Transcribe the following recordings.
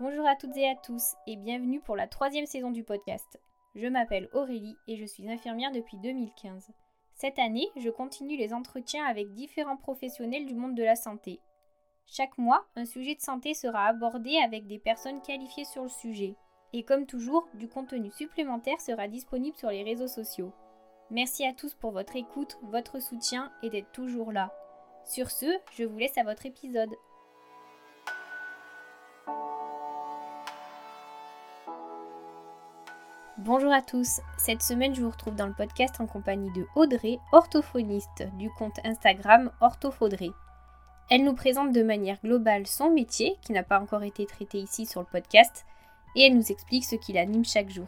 Bonjour à toutes et à tous et bienvenue pour la troisième saison du podcast. Je m'appelle Aurélie et je suis infirmière depuis 2015. Cette année, je continue les entretiens avec différents professionnels du monde de la santé. Chaque mois, un sujet de santé sera abordé avec des personnes qualifiées sur le sujet. Et comme toujours, du contenu supplémentaire sera disponible sur les réseaux sociaux. Merci à tous pour votre écoute, votre soutien et d'être toujours là. Sur ce, je vous laisse à votre épisode. Bonjour à tous, cette semaine je vous retrouve dans le podcast en compagnie de Audrey, orthophoniste du compte Instagram Orthofaudrey. Elle nous présente de manière globale son métier, qui n'a pas encore été traité ici sur le podcast, et elle nous explique ce qui l'anime chaque jour.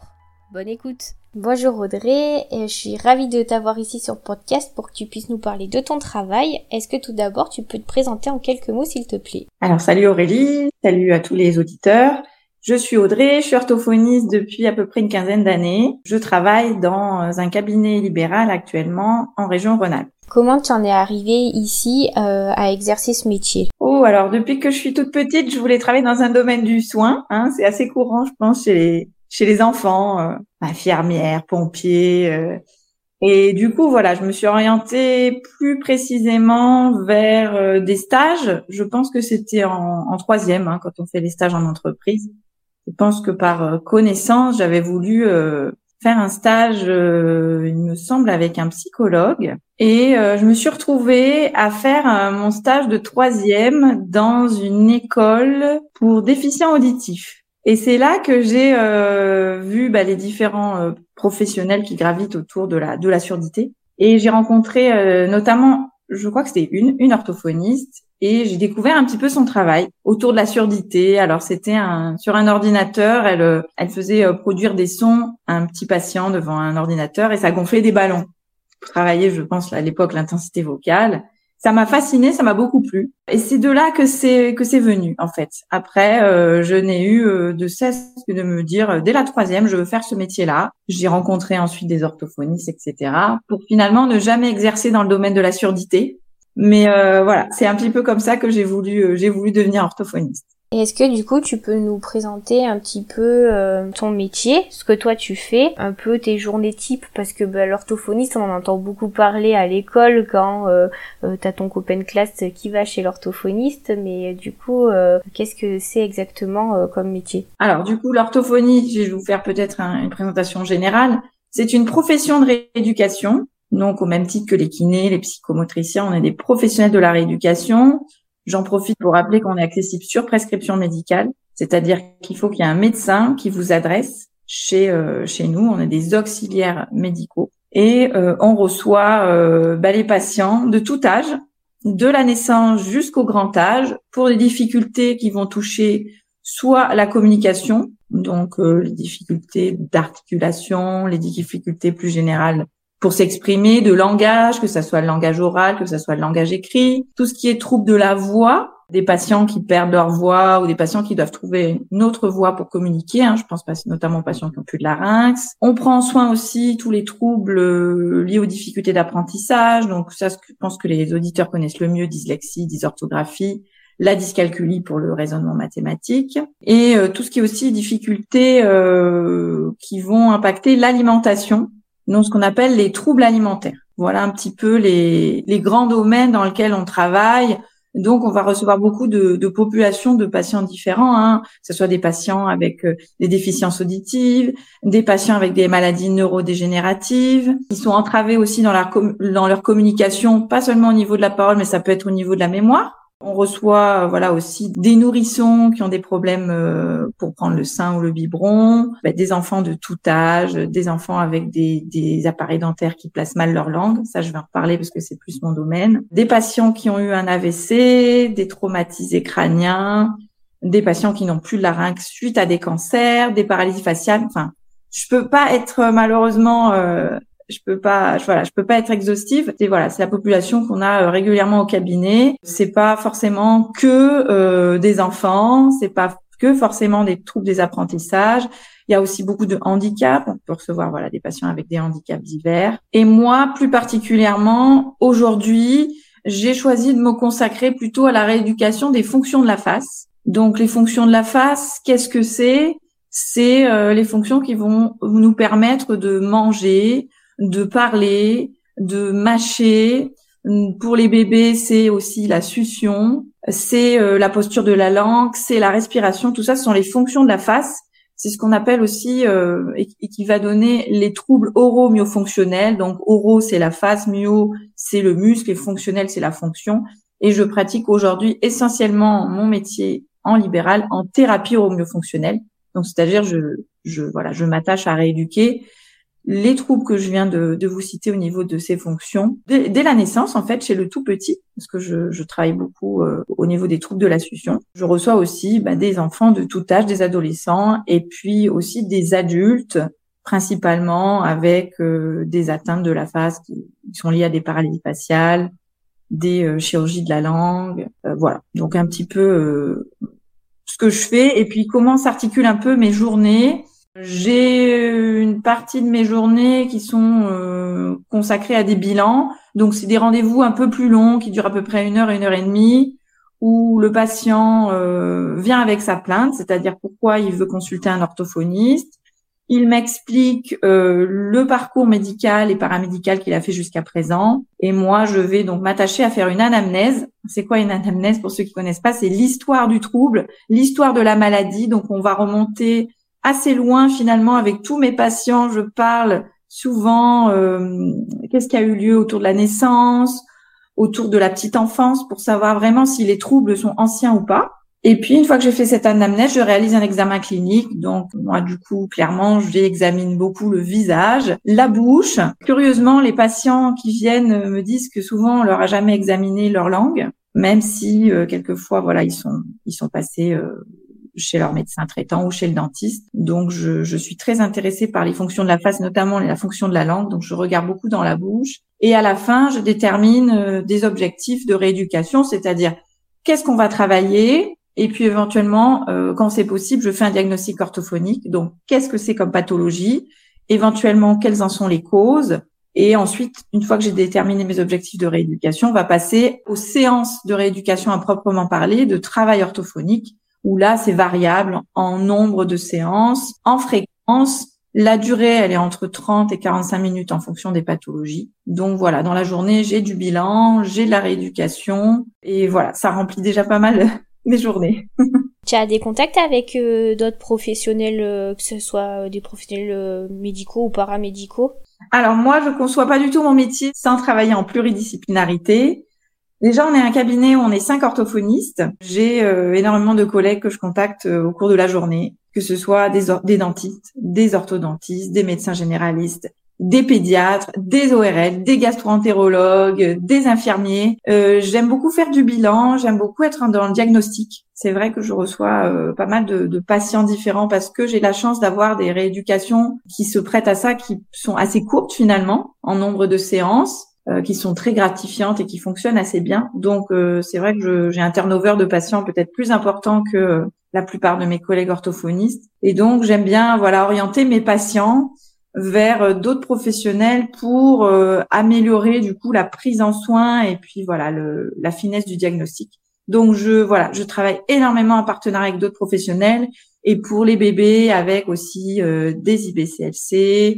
Bonne écoute Bonjour Audrey, je suis ravie de t'avoir ici sur le podcast pour que tu puisses nous parler de ton travail. Est-ce que tout d'abord tu peux te présenter en quelques mots s'il te plaît? Alors salut Aurélie, salut à tous les auditeurs. Je suis Audrey, je suis orthophoniste depuis à peu près une quinzaine d'années. Je travaille dans un cabinet libéral actuellement en région Rhône-Alpes. Comment tu en es arrivée ici euh, à exercer ce métier? Oh, alors depuis que je suis toute petite, je voulais travailler dans un domaine du soin. Hein, c'est assez courant, je pense, chez les, chez les enfants, euh, infirmières, pompiers. Euh. et du coup, voilà, je me suis orientée plus précisément vers euh, des stages. Je pense que c'était en, en troisième, hein, quand on fait des stages en entreprise. Je pense que par euh, connaissance, j'avais voulu euh, faire un stage, euh, il me semble, avec un psychologue. Et je me suis retrouvée à faire mon stage de troisième dans une école pour déficients auditifs. Et c'est là que j'ai vu bah, les différents professionnels qui gravitent autour de la de la surdité. Et j'ai rencontré notamment, je crois que c'était une, une orthophoniste et j'ai découvert un petit peu son travail autour de la surdité. Alors c'était un, sur un ordinateur, elle, euh, elle faisait euh, produire des sons à un petit patient devant un ordinateur et ça gonflait des ballons. Travailler, je pense à l'époque l'intensité vocale. Ça m'a fasciné, ça m'a beaucoup plu. Et c'est de là que c'est que c'est venu en fait. Après, euh, je n'ai eu de cesse que de me dire dès la troisième, je veux faire ce métier-là. J'ai rencontré ensuite des orthophonistes, etc. Pour finalement ne jamais exercer dans le domaine de la surdité, mais euh, voilà, c'est un petit peu comme ça que j'ai voulu, euh, j'ai voulu devenir orthophoniste. Et est-ce que du coup tu peux nous présenter un petit peu euh, ton métier, ce que toi tu fais, un peu tes journées types, parce que bah, l'orthophoniste on en entend beaucoup parler à l'école quand euh, euh, t'as ton copain de classe qui va chez l'orthophoniste, mais du coup qu'est-ce que c'est exactement comme métier? Alors du coup l'orthophonie, je vais vous faire peut-être une présentation générale. C'est une profession de rééducation donc, au même titre que les kinés, les psychomotriciens, on est des professionnels de la rééducation. J'en profite pour rappeler qu'on est accessible sur prescription médicale, c'est-à-dire qu'il faut qu'il y ait un médecin qui vous adresse chez euh, chez nous. On est des auxiliaires médicaux et euh, on reçoit euh, bah, les patients de tout âge, de la naissance jusqu'au grand âge, pour des difficultés qui vont toucher soit la communication, donc les difficultés d'articulation, les difficultés plus générales pour s'exprimer, de langage, que ça soit le langage oral, que ça soit le langage écrit, tout ce qui est trouble de la voix, des patients qui perdent leur voix ou des patients qui doivent trouver une autre voix pour communiquer. Hein, je pense notamment aux patients qui ont plus de larynx. On prend en soin aussi tous les troubles euh, liés aux difficultés d'apprentissage. Donc ça, je pense que les auditeurs connaissent le mieux, dyslexie, dysorthographie, la dyscalculie pour le raisonnement mathématique et euh, tout ce qui est aussi difficultés euh, qui vont impacter l'alimentation donc ce qu'on appelle les troubles alimentaires. Voilà un petit peu les, les grands domaines dans lesquels on travaille. Donc, on va recevoir beaucoup de, populations de patients différents, hein, que ce soit des patients avec euh, des déficiences auditives, des patients avec des maladies neurodégénératives, qui sont entravés aussi dans, leur dans leur communication, pas seulement au niveau de la parole, mais ça peut être au niveau de la mémoire. On reçoit voilà aussi des nourrissons qui ont des problèmes euh, pour prendre le sein ou le biberon, bah, des enfants de tout âge, des enfants avec des, des, appareils dentaires qui placent mal leur langue, ça je vais en reparler parce que c'est plus mon domaine, des patients qui ont eu un AVC, des traumatisés crâniens, des patients qui n'ont plus de larynx suite à des cancers, des paralysies faciales, enfin je peux pas être malheureusement euh, je peux pas, voilà, je peux pas être exhaustive. Et voilà, c'est la population qu'on a euh, régulièrement au cabinet. C'est pas forcément que euh, des enfants, c'est pas que forcément des troubles des apprentissages. Il y a aussi beaucoup de handicaps. On peut recevoir voilà des patients avec des handicaps divers. Et moi, plus particulièrement, aujourd'hui, j'ai choisi de me consacrer plutôt à la rééducation des fonctions de la face. Donc les fonctions de la face, qu'est-ce que c'est? C'est euh, les fonctions qui vont nous permettre de manger, de parler, de mâcher. Pour les bébés, c'est aussi la succion, c'est euh, la posture de la langue, c'est la respiration. Tout ça, ce sont les fonctions de la face. C'est ce qu'on appelle aussi euh, et, qui va donner les troubles oro-myofonctionnels. Donc oro, c'est la face, myo, c'est le muscle, et fonctionnel, c'est la fonction. Et je pratique aujourd'hui essentiellement mon métier en libéral, en thérapie oro-myofonctionnelle. Donc c'est-à-dire je, je voilà, je m'attache à rééduquer les troubles que je viens de, vous citer au niveau de ces fonctions dès, la naissance en fait chez le tout petit parce que je, travaille beaucoup euh, au niveau des troubles de la succion. Je reçois aussi bah, des enfants de tout âge, des adolescents et puis aussi des adultes principalement avec euh, des atteintes de la face qui, sont liées à des paralysies faciales, des euh, chirurgies de la langue, voilà. Donc un petit peu ce que je fais et puis comment s'articulent un peu mes journées j'ai euh, une partie de mes journées qui sont euh, consacrées à des bilans. Donc, c'est des rendez-vous un peu plus longs qui durent à peu près une heure, une heure et demie, où le patient euh, vient avec sa plainte, c'est-à-dire pourquoi il veut consulter un orthophoniste. Il m'explique le parcours médical et paramédical qu'il a fait jusqu'à présent. Et moi, je vais donc m'attacher à faire une anamnèse. C'est quoi une anamnèse? Pour ceux qui connaissent pas C'est l'histoire du trouble, l'histoire de la maladie. Donc, on va remonter assez loin finalement avec tous mes patients. Je parle souvent euh, qu'est-ce qui a eu lieu autour de la naissance, autour de la petite enfance pour savoir vraiment si les troubles sont anciens ou pas. Et puis, une fois que j'ai fait cette anamnèse, je réalise un examen clinique. Donc, moi, du coup, clairement, j'examine beaucoup le visage, la bouche. Curieusement, les patients qui viennent me disent que souvent, on leur a jamais examiné leur langue, même si, euh, quelquefois, voilà, ils sont, ils sont passés euh, chez leur médecin traitant ou chez le dentiste. Donc, je, suis très intéressée par les fonctions de la face, notamment la fonction de la langue. Donc, je regarde beaucoup dans la bouche. Et à la fin, je détermine euh, des objectifs de rééducation, c'est-à-dire qu'est-ce qu'on va travailler. Et puis, éventuellement, euh, quand c'est possible, je fais un diagnostic orthophonique. Donc, qu'est-ce que c'est comme pathologie? Éventuellement, quelles en sont les causes? Et ensuite, une fois que j'ai déterminé mes objectifs de rééducation, on va passer aux séances de rééducation à proprement parler, de travail orthophonique, où là, c'est variable en nombre de séances, en fréquence. La durée, elle est entre 30 et 45 minutes en fonction des pathologies. Donc voilà, dans la journée, j'ai du bilan, j'ai de la rééducation et voilà, ça remplit déjà pas mal mes journées. tu as des contacts avec euh, d'autres professionnels, euh, que ce soit euh, des professionnels médicaux ou paramédicaux? Alors moi, je conçois pas du tout mon métier sans travailler en pluridisciplinarité. Déjà, on est un cabinet où on est cinq orthophonistes. J'ai euh, énormément de collègues que je contacte euh, au cours de la journée, que ce soit des, dentistes, des orthodontistes, des médecins généralistes, des pédiatres, des ORL, des gastroentérologues, des infirmiers. Euh, j'aime beaucoup faire du bilan, j'aime beaucoup être dans le diagnostic. C'est vrai que je reçois pas mal de, de, patients différents parce que j'ai la chance d'avoir des rééducations qui se prêtent à ça, qui sont assez courtes finalement en nombre de séances euh, qui sont très gratifiantes et qui fonctionnent assez bien. Donc euh, c'est vrai que j'ai un turnover de patients peut-être plus important que euh, la plupart de mes collègues orthophonistes. Et donc j'aime bien voilà orienter mes patients vers d'autres professionnels pour améliorer du coup la prise en soin et puis voilà le, la finesse du diagnostic. Donc je voilà, je travaille énormément en partenariat avec d'autres professionnels et pour les bébés avec aussi des IBCLC,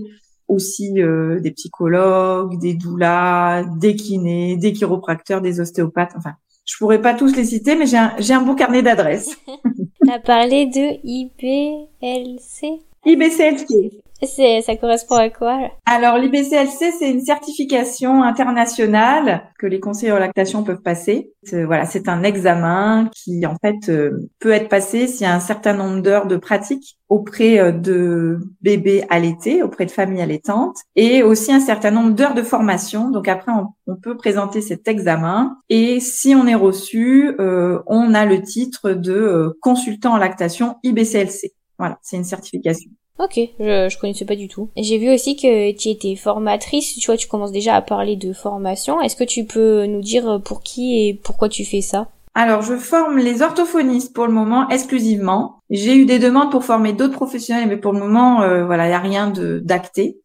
aussi euh, des psychologues, des doulas, des kinés, des chiropracteurs, des ostéopathes. Enfin, je pourrais pas tous les citer, mais j'ai un, j'ai un beau carnet d'adresses. tu as parlé de IBLC IBCLC. C'est, ça correspond à quoi? Alors l'IBCLC, c'est une certification internationale que les conseillers en lactation peuvent passer. voilà, c'est un examen qui en fait euh, peut être passé s'il y a un certain nombre d'heures de pratique auprès euh, de bébés allaités, auprès de familles allaitantes, et aussi un certain nombre d'heures de formation. Donc après, on, peut présenter cet examen, et si on est reçu, euh, on a le titre de consultant en lactation IBCLC. Voilà, c'est une certification. Ok, je, je connaissais pas du tout. J'ai vu aussi que tu étais formatrice, tu vois, tu commences déjà à parler de formation. Est-ce que tu peux nous dire pour qui et pourquoi tu fais ça? Alors, je forme les orthophonistes pour le moment exclusivement. J'ai eu des demandes pour former d'autres professionnels, mais pour le moment, euh, voilà, il n'y a rien d'acté.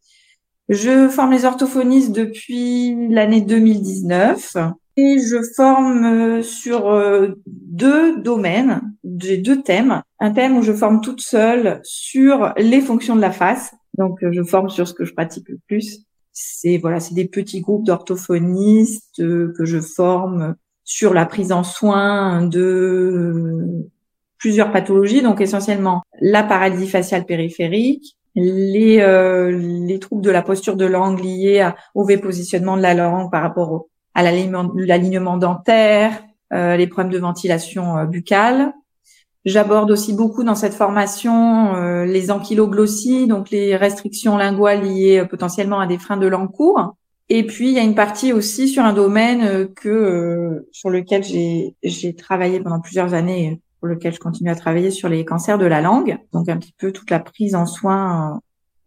Je forme les orthophonistes depuis l'année 2019 Et je forme sur deux domaines, j'ai deux thèmes. Un thème où je forme toute seule sur les fonctions de la face. Donc je forme sur ce que je pratique le plus. C'est voilà, c'est des petits groupes d'orthophonistes que je forme sur la prise en soin de plusieurs pathologies, donc essentiellement la paralysie faciale périphérique, les, euh, les troubles de la posture de langue liés au V-positionnement de la langue par rapport à l'alignement dentaire, euh, les problèmes de ventilation euh, buccale. J'aborde aussi beaucoup dans cette formation euh, les ankyloglossies, donc les restrictions linguales liées potentiellement à des freins de langue court. Et puis il y a une partie aussi sur un domaine que sur lequel j'ai j'ai travaillé pendant plusieurs années pour lequel je continue à travailler sur les cancers de la langue. Donc un petit peu toute la prise en soin euh,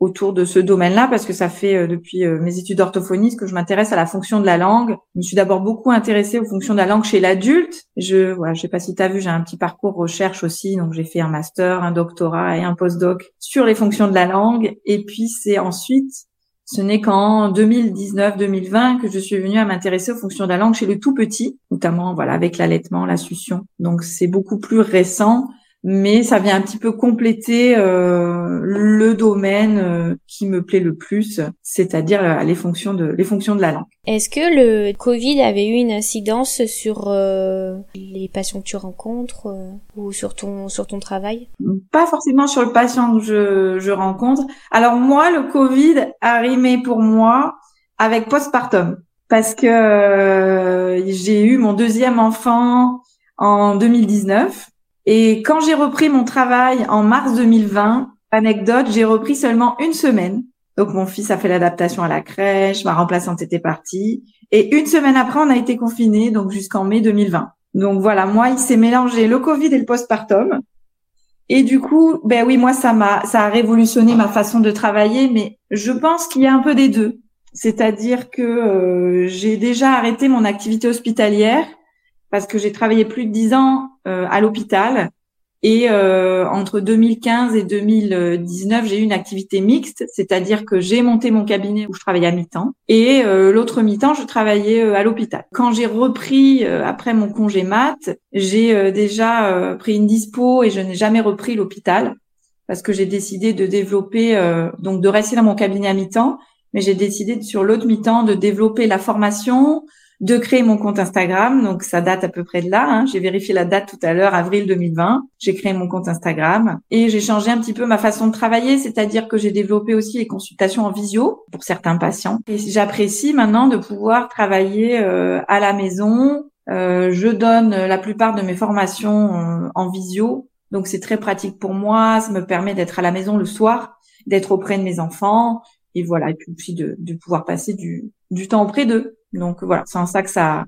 autour de ce domaine-là parce que ça fait euh, depuis euh, mes études d'orthophonie que je m'intéresse à la fonction de la langue. Je me suis d'abord beaucoup intéressée aux fonctions de la langue chez l'adulte. Je voilà, je sais pas si tu as vu, j'ai un petit parcours recherche aussi, donc j'ai fait un master, un doctorat et un postdoc sur les fonctions de la langue et puis c'est ensuite ce n'est qu'en 2019-2020 que je suis venue à m'intéresser aux fonctions de la langue chez le tout petit, notamment voilà avec l'allaitement, la succion. Donc c'est beaucoup plus récent mais ça vient un petit peu compléter euh, le domaine euh, qui me plaît le plus, c'est-à-dire euh, les fonctions de les fonctions de la langue. Est-ce que le Covid avait eu une incidence sur les patients que tu rencontres ou sur ton sur ton travail? Pas forcément sur le patient que je, je rencontre. Alors moi, le Covid a rimé pour moi avec postpartum parce que j'ai eu mon deuxième enfant en 2019 et quand j'ai repris mon travail en mars 2020, anecdote, j'ai repris seulement une semaine. Donc mon fils a fait l'adaptation à la crèche, ma remplaçante était partie. Et une semaine après, on a été confinés, donc jusqu'en mai 2020. Donc voilà, moi, il s'est mélangé le Covid et le postpartum. Et du coup, ben oui, moi, ça m'a, ça a révolutionné ma façon de travailler, mais je pense qu'il y a un peu des deux. C'est-à-dire que euh, j'ai déjà arrêté mon activité hospitalière parce que j'ai travaillé plus de dix ans à l'hôpital. Et euh, entre 2015 et 2019, j'ai eu une activité mixte, c'est-à-dire que j'ai monté mon cabinet où je travaillais à mi-temps et euh, l'autre mi-temps, je travaillais à l'hôpital. Quand j'ai repris après mon congé mat, j'ai déjà pris une dispo et je n'ai jamais repris l'hôpital parce que j'ai décidé de développer, donc de rester dans mon cabinet à mi-temps, mais j'ai décidé sur l'autre mi-temps de développer la formation, de créer mon compte Instagram. Donc ça date à peu près de là. Hein. J'ai vérifié la date tout à l'heure, avril 2020. J'ai créé mon compte Instagram et j'ai changé un petit peu ma façon de travailler, c'est-à-dire que j'ai développé aussi les consultations en visio pour certains patients. Et j'apprécie maintenant de pouvoir travailler euh, à la maison. Euh, je donne la plupart de mes formations euh, en visio. Donc c'est très pratique pour moi. Ça me permet d'être à la maison le soir, d'être auprès de mes enfants et voilà, et puis aussi de, de pouvoir passer du, du temps auprès d'eux. Donc voilà, c'est en ça que ça,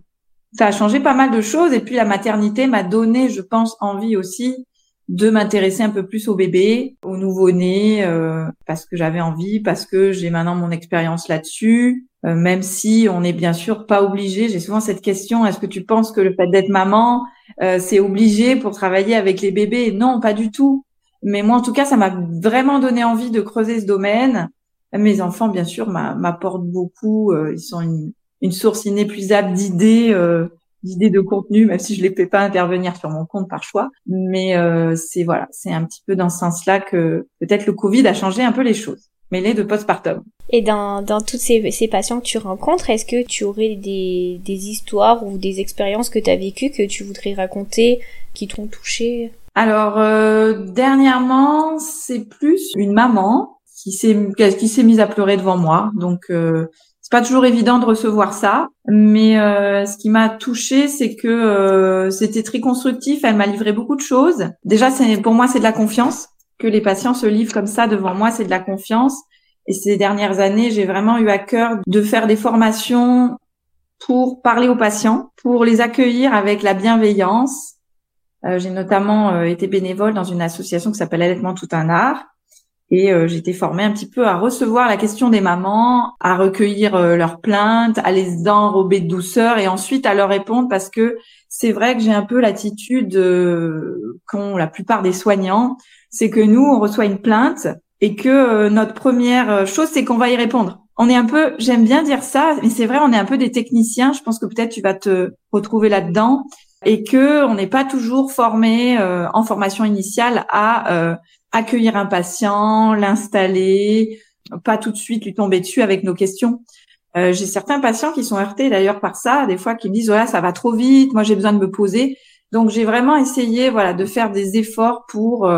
ça a changé pas mal de choses. Et puis la maternité m'a donné, je pense, envie aussi de m'intéresser un peu plus au bébé, au nouveau-né, euh, parce que j'avais envie, parce que j'ai maintenant mon expérience là-dessus. Euh, même si on n'est bien sûr pas obligé, j'ai souvent cette question est-ce que tu penses que le fait d'être maman, euh, c'est obligé pour travailler avec les bébés? Non, pas du tout. Mais moi, en tout cas, ça m'a vraiment donné envie de creuser ce domaine. Mes enfants, bien sûr, m'apportent beaucoup. ils sont une source inépuisable d'idées, euh, d'idées de contenu, même si je les fais pas intervenir sur mon compte par choix. Mais euh, c'est voilà, c'est un petit peu dans ce sens-là que peut-être le Covid a changé un peu les choses, mêlé de postpartum. Et dans, dans toutes ces, ces patients que tu rencontres, est-ce que tu aurais des, des histoires ou des expériences que tu as vécues que tu voudrais raconter, qui t'ont touché? Alors, euh, dernièrement, c'est plus une maman qui s'est qui s'est mise à pleurer devant moi. Donc, euh, pas toujours évident de recevoir ça, mais euh, ce qui m'a touchée, c'est que euh, c'était très constructif. Elle m'a livré beaucoup de choses. Déjà, c'est pour moi, c'est de la confiance que les patients se livrent comme ça devant moi, c'est de la confiance. Et ces dernières années, j'ai vraiment eu à cœur de faire des formations pour parler aux patients, pour les accueillir avec la bienveillance. Euh, j'ai notamment été bénévole dans une association qui s'appelle Allaitement tout un art et euh, j'étais formée un petit peu à recevoir la question des mamans, à recueillir euh, leurs plaintes, à les enrober de douceur et ensuite à leur répondre parce que c'est vrai que j'ai un peu l'attitude euh, qu'ont la plupart des soignants, c'est que nous, on reçoit une plainte et que notre première chose, c'est qu'on va y répondre. on est un peu, j'aime bien dire ça, mais c'est vrai, on est un peu des techniciens. Je pense que peut-être tu vas te retrouver là-dedans et que on n'est pas toujours formé euh, en formation initiale à euh, accueillir un patient, l'installer, pas tout de suite lui tomber dessus avec nos questions. Euh, j'ai certains patients qui sont heurtés d'ailleurs par ça, des fois qui me disent voilà ça va trop vite, moi j'ai besoin de me poser. Donc j'ai vraiment essayé voilà de faire des efforts pour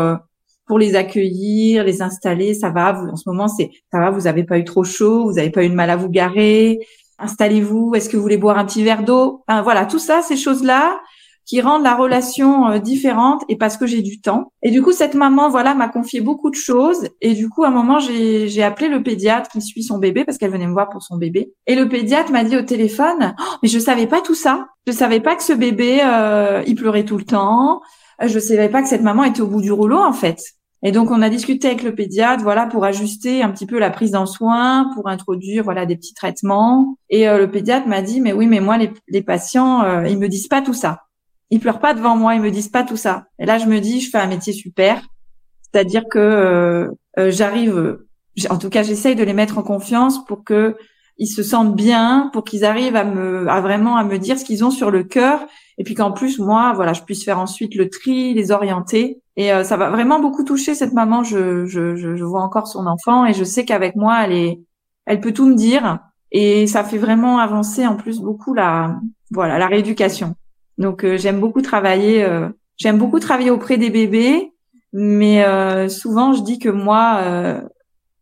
pour les accueillir, les installer. Ça va, vous, en ce moment, c'est ça va, vous n'avez pas eu trop chaud, vous n'avez pas eu de mal à vous garer. Installez-vous. Est-ce que vous voulez boire un petit verre d'eau? Enfin, Voilà, tout ça, ces choses-là qui rendent la relation euh, différente et parce que j'ai du temps. Et du coup, cette maman, voilà, m'a confié beaucoup de choses. Et du coup, à un moment, j'ai appelé le pédiatre qui suit son bébé parce qu'elle venait me voir pour son bébé. Et le pédiatre m'a dit au téléphone, oh, mais je savais pas tout ça. Je savais pas que ce bébé, euh, il pleurait tout le temps. Je savais pas que cette maman était au bout du rouleau, en fait. Et donc, on a discuté avec le pédiatre, voilà, pour ajuster un petit peu la prise en soin, pour introduire, voilà, des petits traitements. Et euh, le pédiatre m'a dit, mais oui, mais moi, les, patients, euh, ils me disent pas tout ça. Ils pleurent pas devant moi, ils me disent pas tout ça. Et là, je me dis, je fais un métier super. C'est-à-dire que euh, euh j'arrive, en tout cas, j'essaye de les mettre en confiance pour que ils se sentent bien, pour qu'ils arrivent à me, à vraiment à me dire ce qu'ils ont sur le cœur, et puis qu'en plus moi, voilà, je puisse faire ensuite le tri, les orienter, et euh, ça va vraiment beaucoup toucher cette maman. Je, je, je, vois encore son enfant, et je sais qu'avec moi, elle est, elle peut tout me dire, et ça fait vraiment avancer en plus beaucoup la, voilà, la rééducation. Donc euh, j'aime beaucoup travailler, euh, j'aime beaucoup travailler auprès des bébés, mais souvent je dis que moi,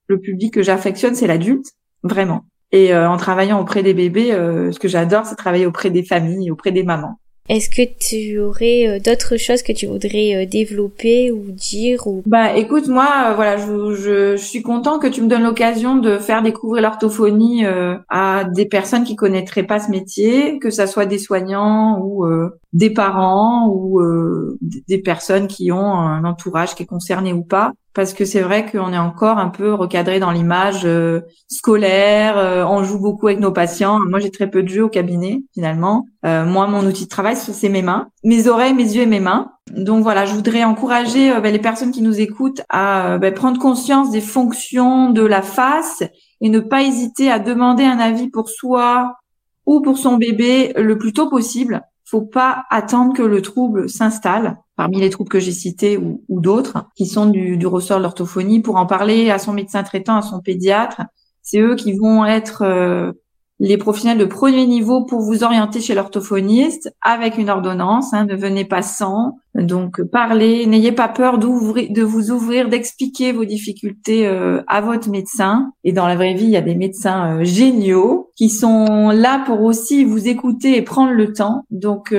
le public que j'affectionne, c'est l'adulte, vraiment. Et euh, en travaillant auprès des bébés, euh, ce que j'adore, c'est travailler auprès des familles, auprès des mamans. Est-ce que tu aurais euh, d'autres choses que tu voudrais développer ou dire ou Bah écoute moi voilà je, je, suis content que tu me donnes l'occasion de faire découvrir l'orthophonie à des personnes qui connaîtraient pas ce métier, que ça soit des soignants ou des parents ou des personnes qui ont un entourage qui est concerné ou pas parce que c'est vrai qu'on est encore un peu recadré dans l'image euh, scolaire, euh, on joue beaucoup avec nos patients. Moi, j'ai très peu de jeux au cabinet finalement. Euh, moi, mon outil de travail, c'est mes mains, mes oreilles, mes yeux et mes mains. Donc voilà, je voudrais encourager ben, les personnes qui nous écoutent à ben, prendre conscience des fonctions de la face et ne pas hésiter à demander un avis pour soi ou pour son bébé le plus tôt possible. Faut pas attendre que le trouble s'installe parmi les troubles que j'ai cités ou, d'autres, qui sont du, du ressort de l'orthophonie, pour en parler à son médecin traitant, à son pédiatre. C'est eux qui vont être euh, les professionnels de premier niveau pour vous orienter chez l'orthophoniste avec une ordonnance. Hein, ne venez pas sans. Donc parlez, n'ayez pas peur d'ouvrir, de vous ouvrir, d'expliquer vos difficultés euh, à votre médecin. Et dans la vraie vie, il y a des médecins euh, géniaux qui sont là pour aussi vous écouter et prendre le temps. Donc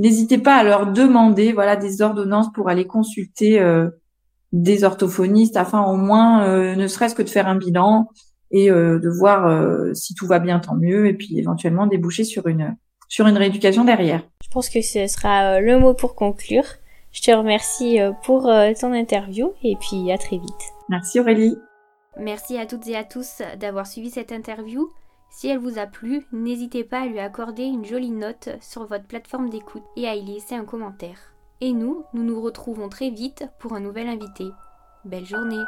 N'hésitez pas à leur demander voilà des ordonnances pour aller consulter euh, des orthophonistes afin au moins euh, ne serait-ce que de faire un bilan et euh, de voir si tout va bien tant mieux et puis éventuellement déboucher sur une sur une rééducation derrière. Je pense que ce sera le mot pour conclure. Je te remercie pour ton interview et puis à très vite. Merci Aurélie. Merci à toutes et à tous d'avoir suivi cette interview. Si elle vous a plu, n'hésitez pas à lui accorder une jolie note sur votre plateforme d'écoute et à y laisser un commentaire. Et nous, nous nous retrouvons très vite pour un nouvel invité. Belle journée